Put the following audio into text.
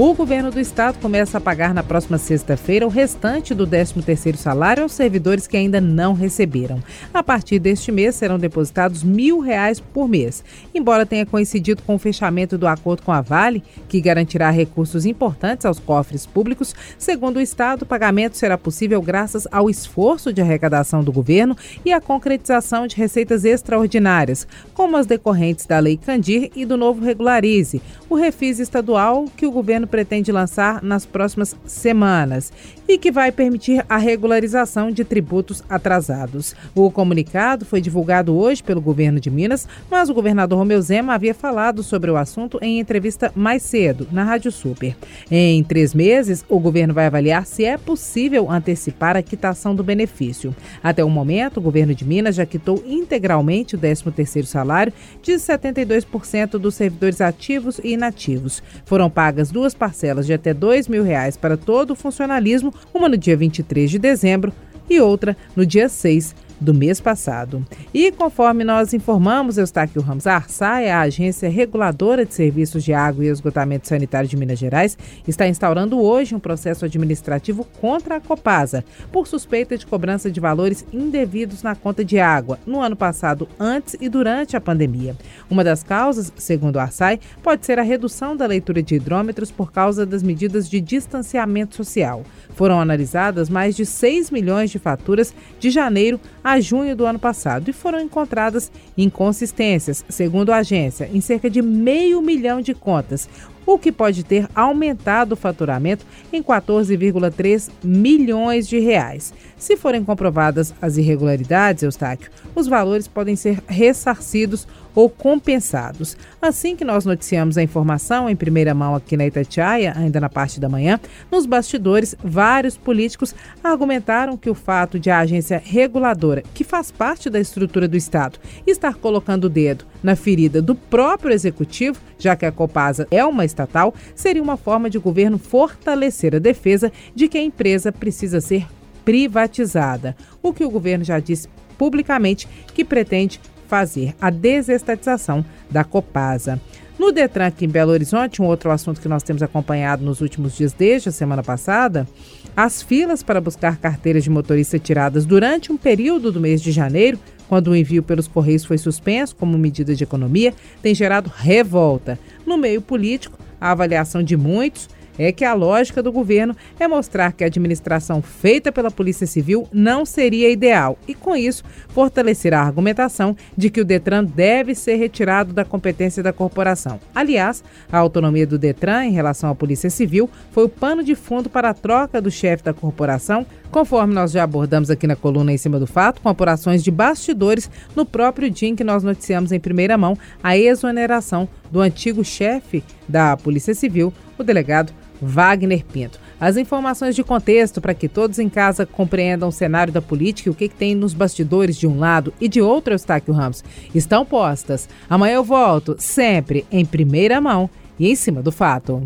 O governo do estado começa a pagar na próxima sexta-feira o restante do 13º salário aos servidores que ainda não receberam. A partir deste mês serão depositados mil reais por mês. Embora tenha coincidido com o fechamento do acordo com a Vale, que garantirá recursos importantes aos cofres públicos, segundo o estado, o pagamento será possível graças ao esforço de arrecadação do governo e à concretização de receitas extraordinárias, como as decorrentes da Lei Candir e do novo Regularize, o refis estadual que o governo pretende lançar nas próximas semanas e que vai permitir a regularização de tributos atrasados. O comunicado foi divulgado hoje pelo governo de Minas, mas o governador Romeu Zema havia falado sobre o assunto em entrevista mais cedo, na Rádio Super. Em três meses, o governo vai avaliar se é possível antecipar a quitação do benefício. Até o momento, o governo de Minas já quitou integralmente o 13º salário de 72% dos servidores ativos e inativos. Foram pagas duas parcelas de até 2 mil reais para todo o funcionalismo, uma no dia 23 de dezembro e outra no dia 6 do mês passado. E conforme nós informamos, Eustáquio Ramos, a Arsai, a agência reguladora de serviços de água e esgotamento sanitário de Minas Gerais, está instaurando hoje um processo administrativo contra a Copasa por suspeita de cobrança de valores indevidos na conta de água no ano passado, antes e durante a pandemia. Uma das causas, segundo a Arsai, pode ser a redução da leitura de hidrômetros por causa das medidas de distanciamento social. Foram analisadas mais de 6 milhões de faturas de janeiro a junho do ano passado e foram encontradas inconsistências, segundo a agência, em cerca de meio milhão de contas, o que pode ter aumentado o faturamento em 14,3 milhões de reais. Se forem comprovadas as irregularidades, Eustáquio, os valores podem ser ressarcidos ou compensados. Assim que nós noticiamos a informação em primeira mão aqui na Itatiaia, ainda na parte da manhã, nos bastidores, vários políticos argumentaram que o fato de a agência reguladora, que faz parte da estrutura do Estado, estar colocando o dedo na ferida do próprio executivo, já que a Copasa é uma estatal, seria uma forma de o governo fortalecer a defesa de que a empresa precisa ser privatizada, o que o governo já disse publicamente que pretende fazer a desestatização da Copasa. No Detran aqui em Belo Horizonte, um outro assunto que nós temos acompanhado nos últimos dias desde a semana passada, as filas para buscar carteiras de motorista tiradas durante um período do mês de janeiro, quando o envio pelos Correios foi suspenso como medida de economia, tem gerado revolta. No meio político, a avaliação de muitos é que a lógica do governo é mostrar que a administração feita pela Polícia Civil não seria ideal e, com isso, fortalecer a argumentação de que o Detran deve ser retirado da competência da corporação. Aliás, a autonomia do Detran em relação à Polícia Civil foi o pano de fundo para a troca do chefe da corporação, conforme nós já abordamos aqui na coluna em cima do fato, com apurações de bastidores no próprio dia em que nós noticiamos em primeira mão a exoneração do antigo chefe da Polícia Civil, o delegado Wagner Pinto. As informações de contexto para que todos em casa compreendam o cenário da política e o que, que tem nos bastidores de um lado e de outro, Eustáquio Ramos, estão postas. Amanhã eu volto, sempre em primeira mão e em cima do fato.